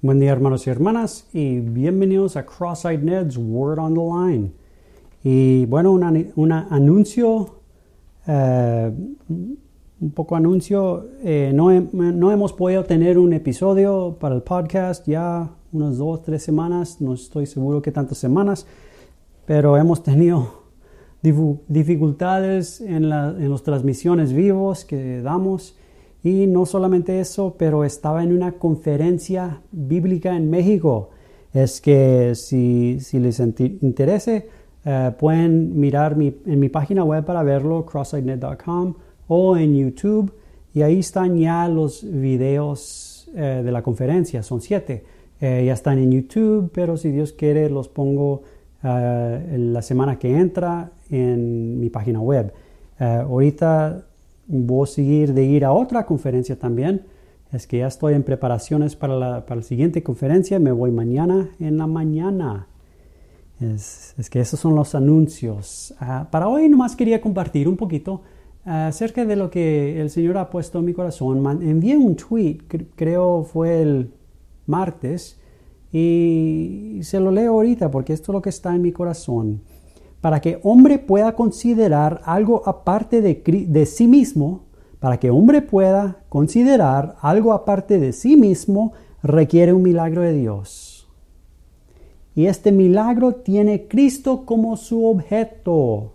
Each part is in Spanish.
Buen día hermanos y hermanas y bienvenidos a Cross-Eyed Ned's Word on the Line. Y bueno, un anuncio, eh, un poco anuncio, eh, no, no, hemos podido tener un episodio para el podcast ya unas dos, tres semanas, no estoy seguro qué tantas semanas, pero hemos tenido dificultades en, en las transmisiones vivos que damos y no solamente eso, pero estaba en una conferencia bíblica en México. Es que si, si les interese, eh, pueden mirar mi, en mi página web para verlo, crossightnet.com o en YouTube. Y ahí están ya los videos eh, de la conferencia, son siete. Eh, ya están en YouTube, pero si Dios quiere los pongo la semana que entra en mi página web. ahorita voy a seguir de ir a otra conferencia también. Es que ya estoy en preparaciones para la, para la siguiente conferencia. Me voy mañana en la mañana. Es, que esos son los anuncios. Uh, para hoy nomás quería compartir un poquito uh, acerca de lo que el Señor ha puesto en mi corazón. Man, envié un tweet, creo fue el martes, y se lo leo ahorita porque esto es lo que está en mi corazón para que hombre pueda considerar algo aparte de, de, sí mismo, para que hombre pueda considerar algo aparte de sí mismo, requiere un milagro de Dios. Y este milagro tiene Cristo como su objeto.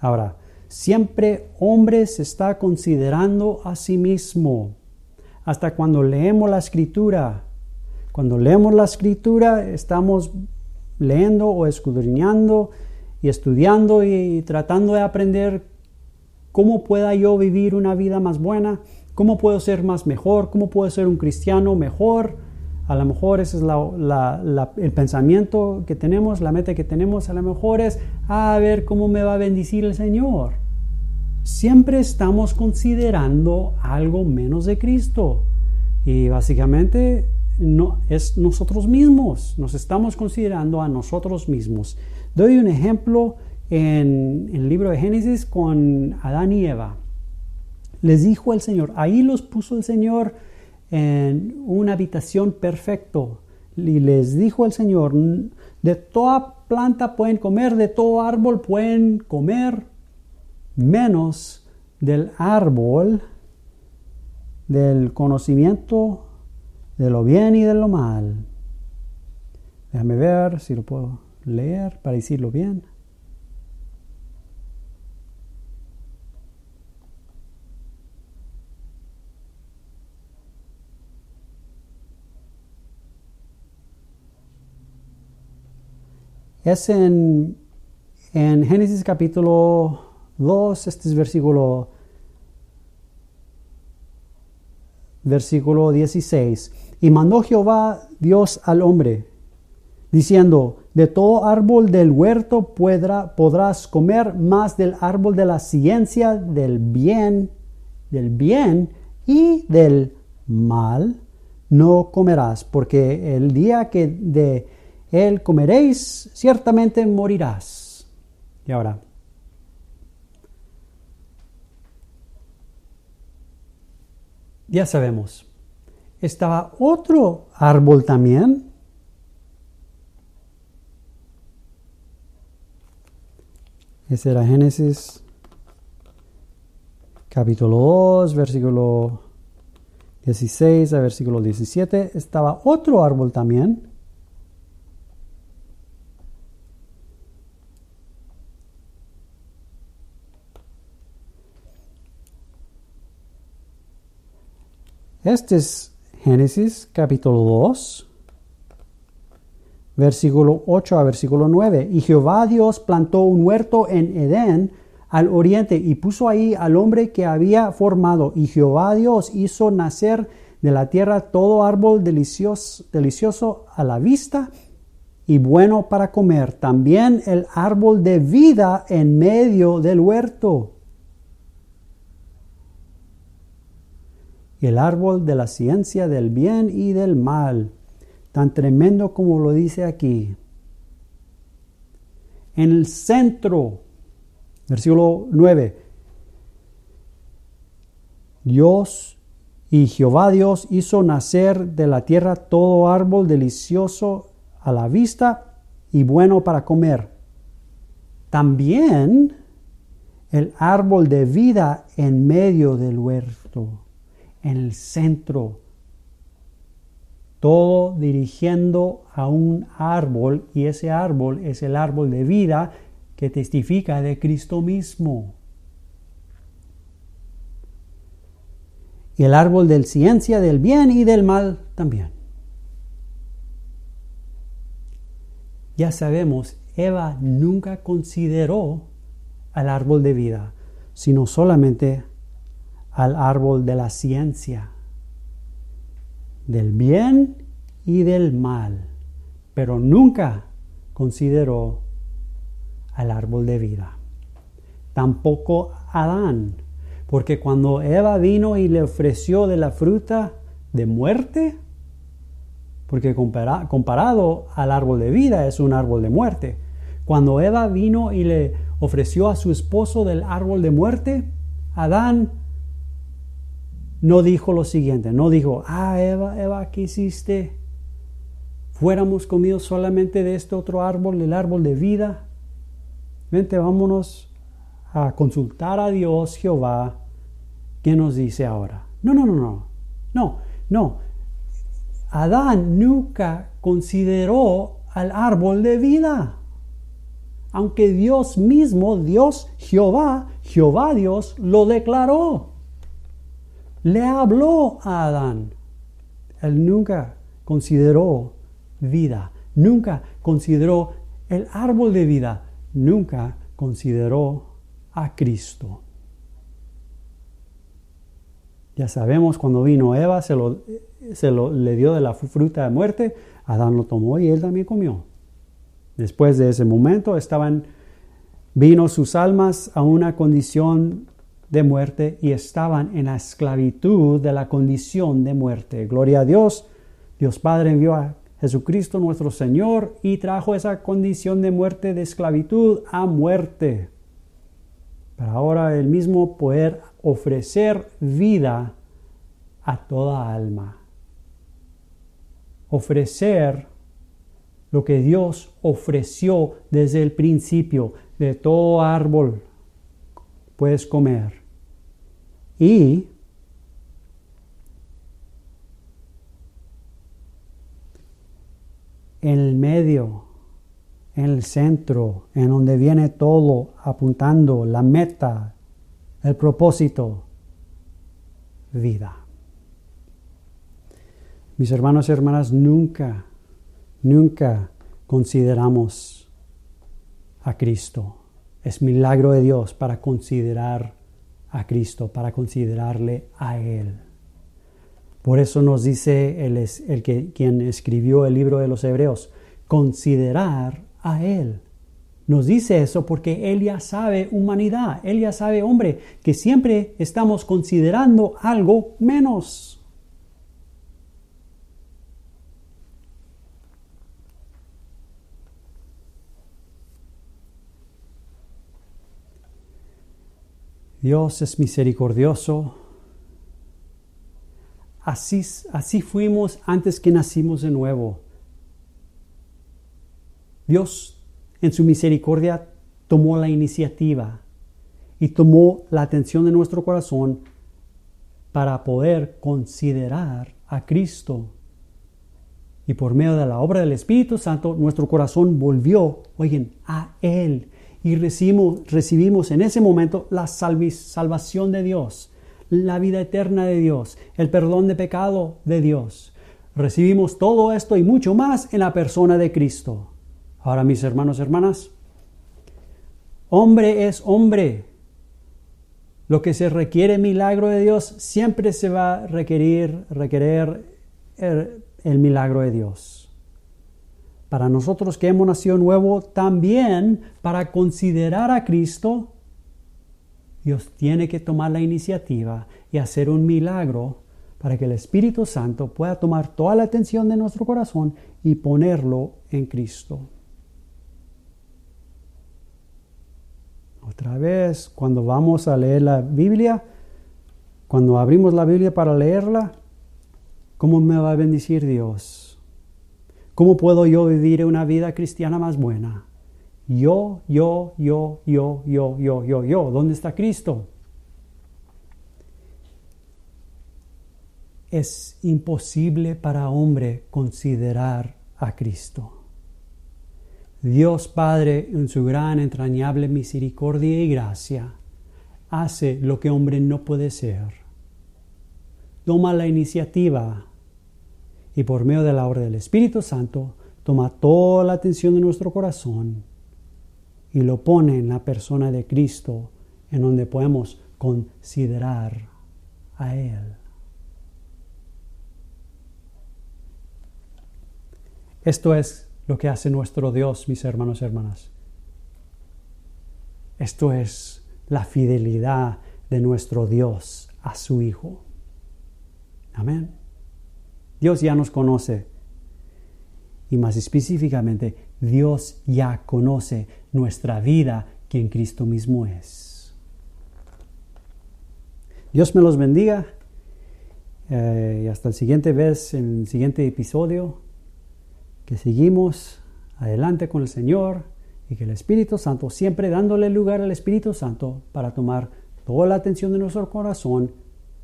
Ahora, siempre hombre se está considerando a sí mismo. Hasta cuando leemos la escritura. Cuando leemos la escritura estamos leyendo o escudriñando estudiando y tratando de aprender cómo pueda yo vivir una vida más buena, cómo puedo ser más mejor, cómo puedo ser un cristiano mejor. A lo mejor ese es el pensamiento que tenemos, la meta que tenemos, a lo mejor es a ver cómo me va a bendecir el Señor. Siempre estamos considerando algo menos de Cristo. Y básicamente no, es nosotros mismos, nos estamos considerando a nosotros mismos. Doy un ejemplo en, el libro de Génesis con Adán y Eva. Les dijo el Señor, ahí los puso el Señor en una habitación perfecto. Y les dijo el Señor, de toda planta pueden comer, de todo árbol pueden comer, menos del árbol del conocimiento de lo bien y de lo mal. Déjame ver si lo puedo leer para decirlo bien. Es en, en Génesis capítulo 2, este es versículo, versículo 16. Y mandó Jehová Dios al hombre, diciendo, de todo árbol del huerto podrás comer, más del árbol de la ciencia, del bien, del bien y del mal no comerás, porque el día que de él comeréis, ciertamente morirás. Y ahora, ya sabemos, estaba otro árbol también Ese era Génesis capítulo 2, versículo 16 a versículo 17. Estaba otro árbol también. Este es Génesis capítulo 2 versículo 8 a versículo 9. Y Jehová Dios plantó un huerto en Edén al oriente y puso ahí al hombre que había formado. Y Jehová Dios hizo nacer de la tierra todo árbol delicioso, delicioso a la vista y bueno para comer. También el árbol de vida en medio del huerto. Y el árbol de la ciencia del bien y del mal tan tremendo como lo dice aquí. En el centro, versículo 9, Dios Y Jehová Dios hizo nacer de la tierra todo árbol delicioso a la vista y bueno para comer. También el árbol de vida en medio del huerto, en el centro, todo dirigiendo a un árbol y ese árbol es el árbol de vida que testifica de Cristo mismo. Y el árbol de ciencia del bien y del mal también. Ya sabemos, Eva nunca consideró al árbol de vida, sino solamente al árbol de la ciencia, del bien y del mal, pero nunca consideró al árbol de vida. Tampoco Adán, porque cuando Eva vino y le ofreció de la fruta de muerte, porque comparado al árbol de vida es un árbol de muerte, cuando Eva vino y le ofreció a su esposo del árbol de muerte, Adán no dijo lo siguiente, no dijo, ah, Eva, Eva, ¿qué hiciste? Fuéramos comidos solamente de este otro árbol, el árbol de vida. Vente, vámonos a consultar a Dios, Jehová, ¿qué nos dice ahora? No, no, no, no, no, no. Adán nunca consideró al árbol de vida aunque Dios mismo, Dios Jehová, Jehová Dios, lo declaró. Le habló a Adán. Él nunca consideró vida, nunca consideró el árbol de vida, nunca consideró a Cristo. Ya sabemos cuando vino Eva, se, lo, se lo, le dio de la fruta de muerte, Adán lo tomó y él también comió. Después de ese momento estaban, vino sus almas a una condición de muerte y estaban en la esclavitud de la condición de muerte. Gloria a Dios. Dios Padre envió a Jesucristo nuestro Señor y trajo esa condición de muerte, de esclavitud a muerte. Para ahora el mismo poder ofrecer vida a toda alma. Ofrecer lo que Dios ofreció desde el principio de todo árbol puedes comer. Y en el medio, en el centro, en donde viene todo apuntando la meta, el propósito, vida. Mis hermanos y hermanas, nunca Nunca consideramos a Cristo. Es milagro de Dios para considerar a Cristo, para considerarle a Él. Por eso nos dice el, el que, quien escribió el libro de los Hebreos, considerar a Él. Nos dice eso porque Él ya sabe humanidad, Él ya sabe hombre, que siempre estamos considerando algo menos. Dios es misericordioso. Así, así fuimos antes que nacimos de nuevo. Dios en su misericordia tomó la iniciativa y tomó la atención de nuestro corazón para poder considerar a Cristo. Y por medio de la obra del Espíritu Santo, nuestro corazón volvió, oigan, a Él y recibimos, recibimos en ese momento la salvación de Dios, la vida eterna de Dios, el perdón de pecado de Dios. Recibimos todo esto y mucho más en la persona de Cristo. Ahora, mis hermanos y hermanas, hombre es hombre. Lo que se requiere milagro de Dios siempre se va a requerir, requerir el milagro de Dios para nosotros que hemos nacido nuevo, también para considerar a Cristo, Dios tiene que tomar la iniciativa y hacer un milagro para que el Espíritu Santo pueda tomar toda la atención de nuestro corazón y ponerlo en Cristo. Otra vez, cuando vamos a leer la Biblia, Cuando abrimos la Biblia para leerla, ¿cómo me va a bendecir Dios? ¿Cómo puedo yo vivir una vida cristiana más buena? Yo, yo, yo, yo, yo, yo, yo, yo. ¿Dónde está Cristo? Es imposible para hombre considerar a Cristo. Dios Padre, en su gran entrañable misericordia y gracia, hace lo que hombre no puede ser. Toma la iniciativa y por medio de la obra del Espíritu Santo toma toda la atención de nuestro corazón y lo pone en la persona de Cristo, en donde podemos considerar a Él. Esto es lo que hace nuestro Dios, mis hermanos y hermanas. Esto es la fidelidad de nuestro Dios a su Hijo. Amén. Dios ya nos conoce. Y más específicamente, Dios ya conoce nuestra vida que en Cristo mismo es. Dios me los bendiga. Eh, y hasta el siguiente vez, en el siguiente episodio, que seguimos adelante con el Señor y que el Espíritu Santo, siempre dándole lugar al Espíritu Santo para tomar toda la atención de nuestro corazón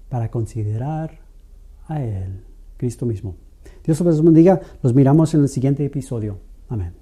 para considerar a Él, Cristo mismo. Dios os bendiga. Los miramos en el siguiente episodio. Amén.